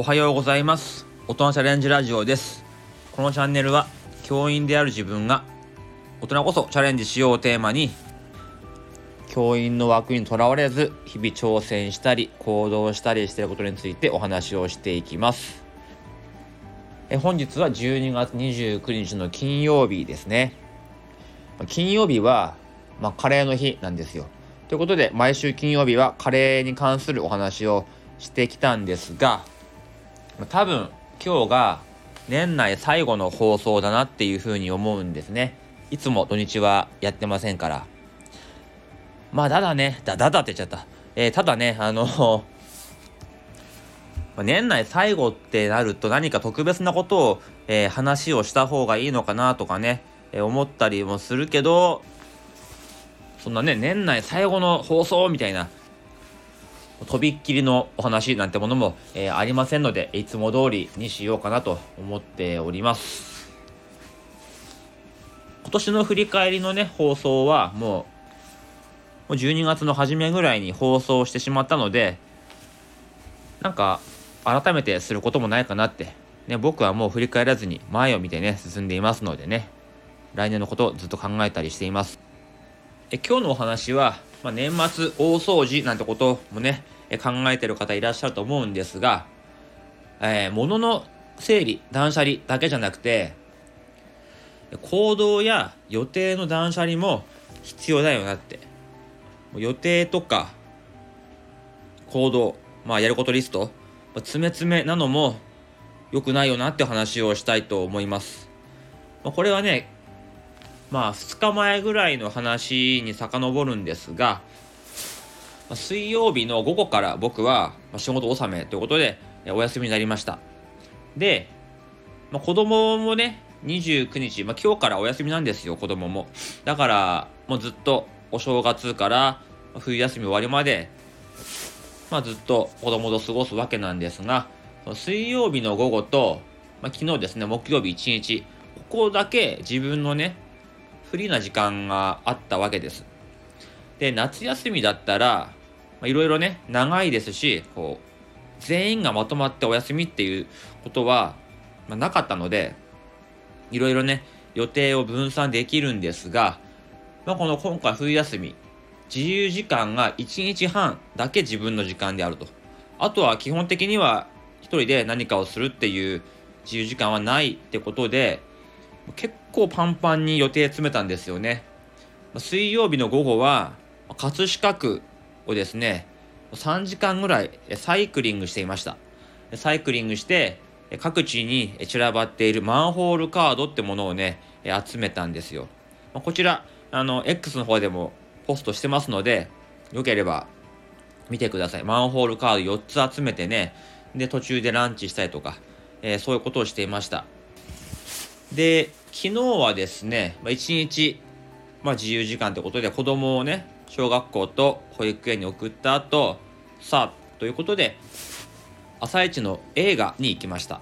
おはようございます。大人チャレンジラジオです。このチャンネルは教員である自分が大人こそチャレンジしようをテーマに教員の枠にとらわれず日々挑戦したり行動したりしていることについてお話をしていきます。え本日は12月29日の金曜日ですね。金曜日は、まあ、カレーの日なんですよ。ということで毎週金曜日はカレーに関するお話をしてきたんですが多分今日が年内最後の放送だなっていうふうに思うんですね。いつも土日はやってませんから。まあただねだだだって言っちゃった、えー、ただねあの 年内最後ってなると何か特別なことを、えー、話をした方がいいのかなとかね、えー、思ったりもするけどそんなね年内最後の放送みたいなとびっきりのお話なんてものも、えー、ありませんので、いつも通りにしようかなと思っております。今年の振り返りのね、放送はもう、もう12月の初めぐらいに放送してしまったので、なんか、改めてすることもないかなって、ね、僕はもう振り返らずに前を見てね、進んでいますのでね、来年のことをずっと考えたりしています。え今日のお話は、まあ、年末大掃除なんてこともね、考えてる方いらっしゃると思うんですが、えー、物の整理、断捨離だけじゃなくて、行動や予定の断捨離も必要だよなって。予定とか行動、まあやることリスト、詰め詰めなのも良くないよなって話をしたいと思います。まあ、これはね、まあ2日前ぐらいの話に遡るんですが、水曜日の午後から僕は仕事納めということでお休みになりました。で、まあ、子供もね、29日、まあ、今日からお休みなんですよ、子供も。だから、もうずっとお正月から冬休み終わりまで、まあ、ずっと子供と過ごすわけなんですが、水曜日の午後と、まあ、昨日ですね、木曜日1日、ここだけ自分のね、フリーな時間があったわけです。で、夏休みだったら、いろいろね、長いですし、こう、全員がまとまってお休みっていうことは、まあ、なかったので、いろいろね、予定を分散できるんですが、まあ、この今回冬休み、自由時間が1日半だけ自分の時間であると。あとは基本的には一人で何かをするっていう自由時間はないってことで、結構パンパンに予定詰めたんですよね。水曜日の午後は、葛飾区をですね、3時間ぐらいサイクリングしていました。サイクリングして、各地に散らばっているマンホールカードってものをね、集めたんですよ。こちら、あの、X の方でもポストしてますので、よければ見てください。マンホールカード4つ集めてね、で、途中でランチしたりとか、えー、そういうことをしていました。で、昨日はですね、まあ、1日、まあ、自由時間ってことで子供をね、小学校と保育園に送った後、さあ、ということで、朝一の映画に行きました。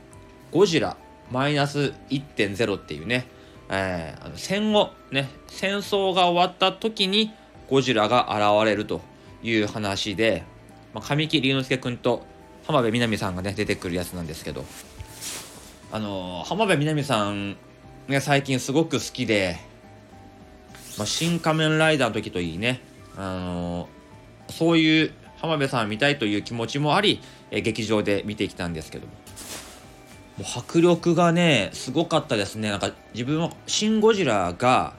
ゴジラマイナス1.0っていうね、えー、あの戦後、ね、戦争が終わった時にゴジラが現れるという話で、まあ、神木隆之介君と浜辺美波さんがね、出てくるやつなんですけど、あのー、浜辺美波さんが最近すごく好きで、まあ、新仮面ライダーの時といいね、あのー、そういう浜辺さん見たいという気持ちもあり、え劇場で見てきたんですけども。もう迫力がね、すごかったですね。なんか自分はシン・ゴジラが、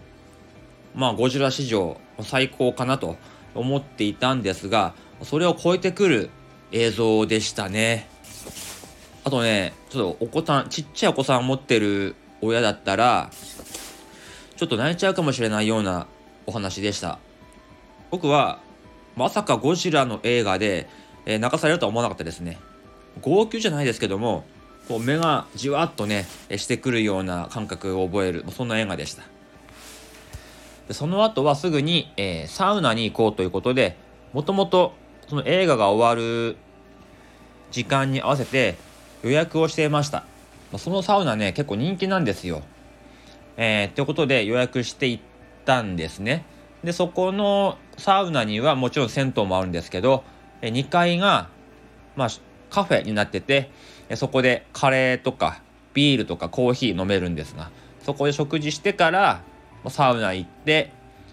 まあゴジラ史上最高かなと思っていたんですが、それを超えてくる映像でしたね。あとね、ちょっとお子さん、ちっちゃいお子さん持ってる親だったら、ちょっと泣いちゃうかもしれないようなお話でした。僕はまさかゴジラの映画で、えー、泣かされるとは思わなかったですね。号泣じゃないですけども、こう目がじわっとね、してくるような感覚を覚える、そんな映画でした。でその後はすぐに、えー、サウナに行こうということで、もともとその映画が終わる時間に合わせて予約をしていました。そのサウナね、結構人気なんですよ。えー、ということで予約して行ったんですね。で、そこのサウナにはもちろん銭湯もあるんですけど、2階が、まあ、カフェになっててそこでカレーとかビールとかコーヒー飲めるんですがそこで食事してからサウナ行って、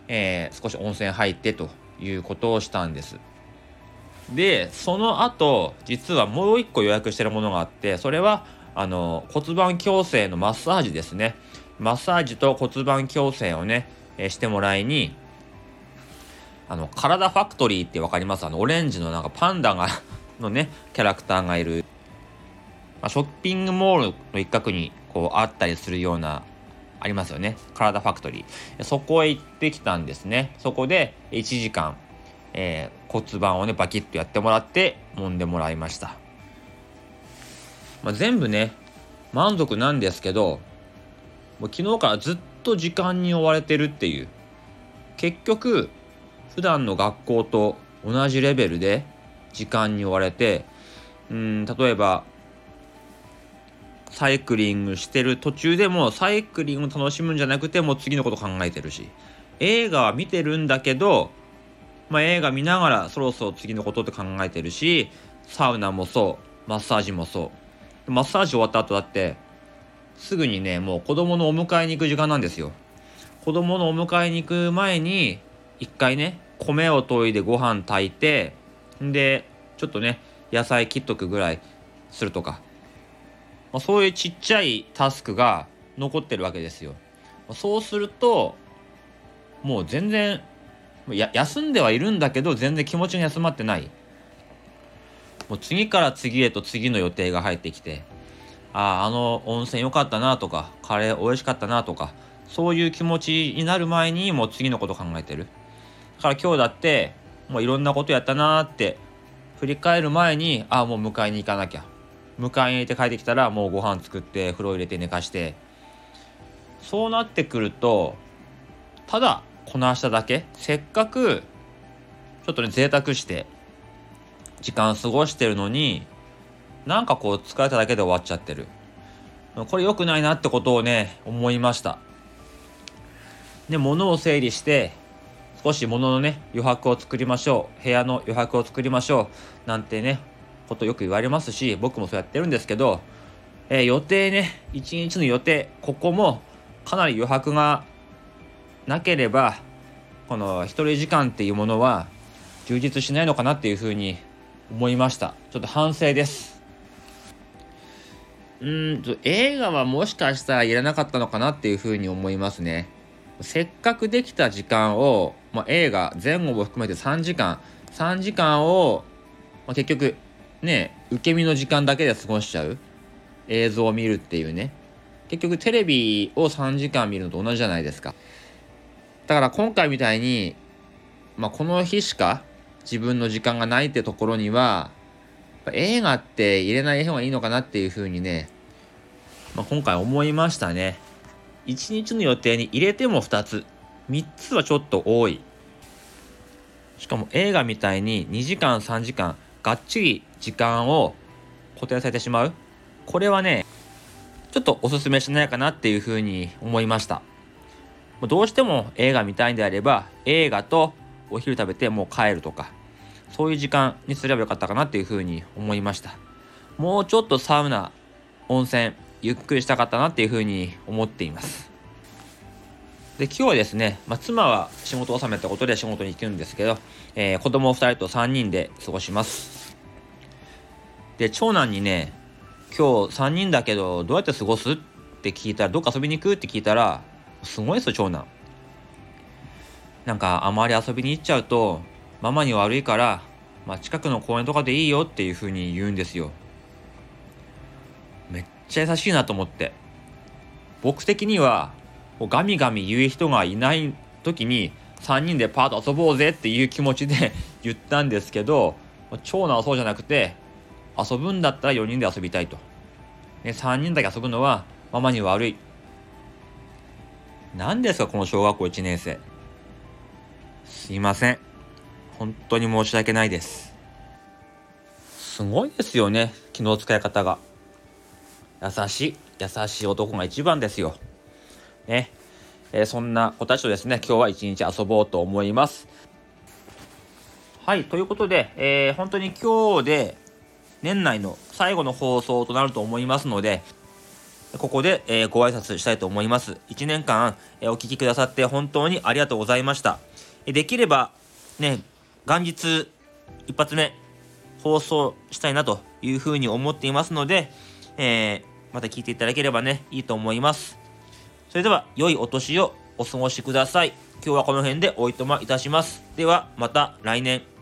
えー、少し温泉入ってということをしたんですでその後実はもう一個予約してるものがあってそれはあの骨盤矯正のマッサージですねマッサージと骨盤矯正をね、え、してもらいにあの、体ファクトリーってわかります？あの、オレンジのなんかパンダがのね、キャラクターがいる、まあ、ショッピングモールの一角にこうあったりするような、ありますよね。体ファクトリー。そこへ行ってきたんですね。そこで1時間、えー、骨盤をね、バキッとやってもらって、揉んでもらいました。まあ、全部ね、満足なんですけど、もう昨日からずっと時間に追われてるっていう。結局、普段の学校と同じレベルで時間に追われてうん例えばサイクリングしてる途中でもサイクリングを楽しむんじゃなくてもう次のこと考えてるし映画は見てるんだけど、まあ、映画見ながらそろそろ次のことって考えてるしサウナもそうマッサージもそうマッサージ終わった後だってすぐにねもう子供のお迎えに行く時間なんですよ。子供のお迎えに行く前に一回ね米を研いでご飯炊いてんでちょっとね野菜切っとくぐらいするとか、まあ、そういうちっちゃいタスクが残ってるわけですよ。そうするともう全然や休んではいるんだけど全然気持ちが休まってない。もう次から次へと次の予定が入ってきてあああの温泉良かったなとかカレー美味しかったなとかそういう気持ちになる前にもう次のこと考えてる。だから今日だってもういろんなことやったなーって振り返る前にああもう迎えに行かなきゃ。迎えに行って帰ってきたらもうご飯作って風呂入れて寝かして。そうなってくるとただこなしただけせっかくちょっとね贅沢して時間過ごしてるのになんかこう疲れただけで終わっちゃってる。これ良くないなってことをね思いました。で物を整理して少し物のね余白を作りましょう。部屋の余白を作りましょう。なんてねことよく言われますし僕もそうやってるんですけど、えー、予定ね一日の予定ここもかなり余白がなければこの一人時間っていうものは充実しないのかなっていうふうに思いました。ちょっと反省です。うんと映画はもしかしたらいらなかったのかなっていうふうに思いますね。せっかくできた時間をまあ、映画前後も含めて3時間。3時間を、まあ、結局ね受け身の時間だけで過ごしちゃう。映像を見るっていうね。結局テレビを3時間見るのと同じじゃないですか。だから今回みたいに、まあ、この日しか自分の時間がないってところには映画って入れない方がいいのかなっていうふうにね、まあ、今回思いましたね。1日の予定に入れても2つ。3つはちょっと多い。しかも映画みたいに2時間3時間がっちり時間を固定されてしまう。これはねちょっとおすすめしないかなっていうふうに思いました。どうしても映画見たいんであれば映画とお昼食べてもう帰るとか。そういう時間にすればよかったかなっていうふうに思いました。もうちょっとサウナ温泉ゆっくりしたかったなっていうふうに思っています。で今日はですね、まあ、妻は仕事納めってことで仕事に行くんですけど、えー、子供2人と3人で過ごします。で長男にね今日3人だけどどうやって過ごすって聞いたらどっか遊びに行くって聞いたらすごいですよ長男。なんかあまり遊びに行っちゃうとママに悪いから、まあ、近くの公園とかでいいよっていうふうに言うんですよ。めっちゃ優しいなと思って。僕的にはガミガミ言う人がいない時に3人でパーッと遊ぼうぜっていう気持ちで 言ったんですけど長男はそうじゃなくて遊ぶんだったら4人で遊びたいと、ね、3人だけ遊ぶのはママに悪い。何ですかこの小学校1年生。すいません。本当に申し訳ないですすごいですよね気の使い方が優しい優しい男が一番ですよね、えー、そんな子たちとですね、今日は一日遊ぼうと思います。はい、ということで、えー、本当に今日で年内の最後の放送となると思いますので、ここで、えー、ご挨拶したいと思います。1年間、えー、お聴きくださって本当にありがとうございました。えできれば、ね、元日一発目放送したいなというふうに思っていますので、えー、また聞いていただければね、いいと思います。それでは、良いお年をお過ごしください。今日はこの辺でおいとまいたします。では、また来年。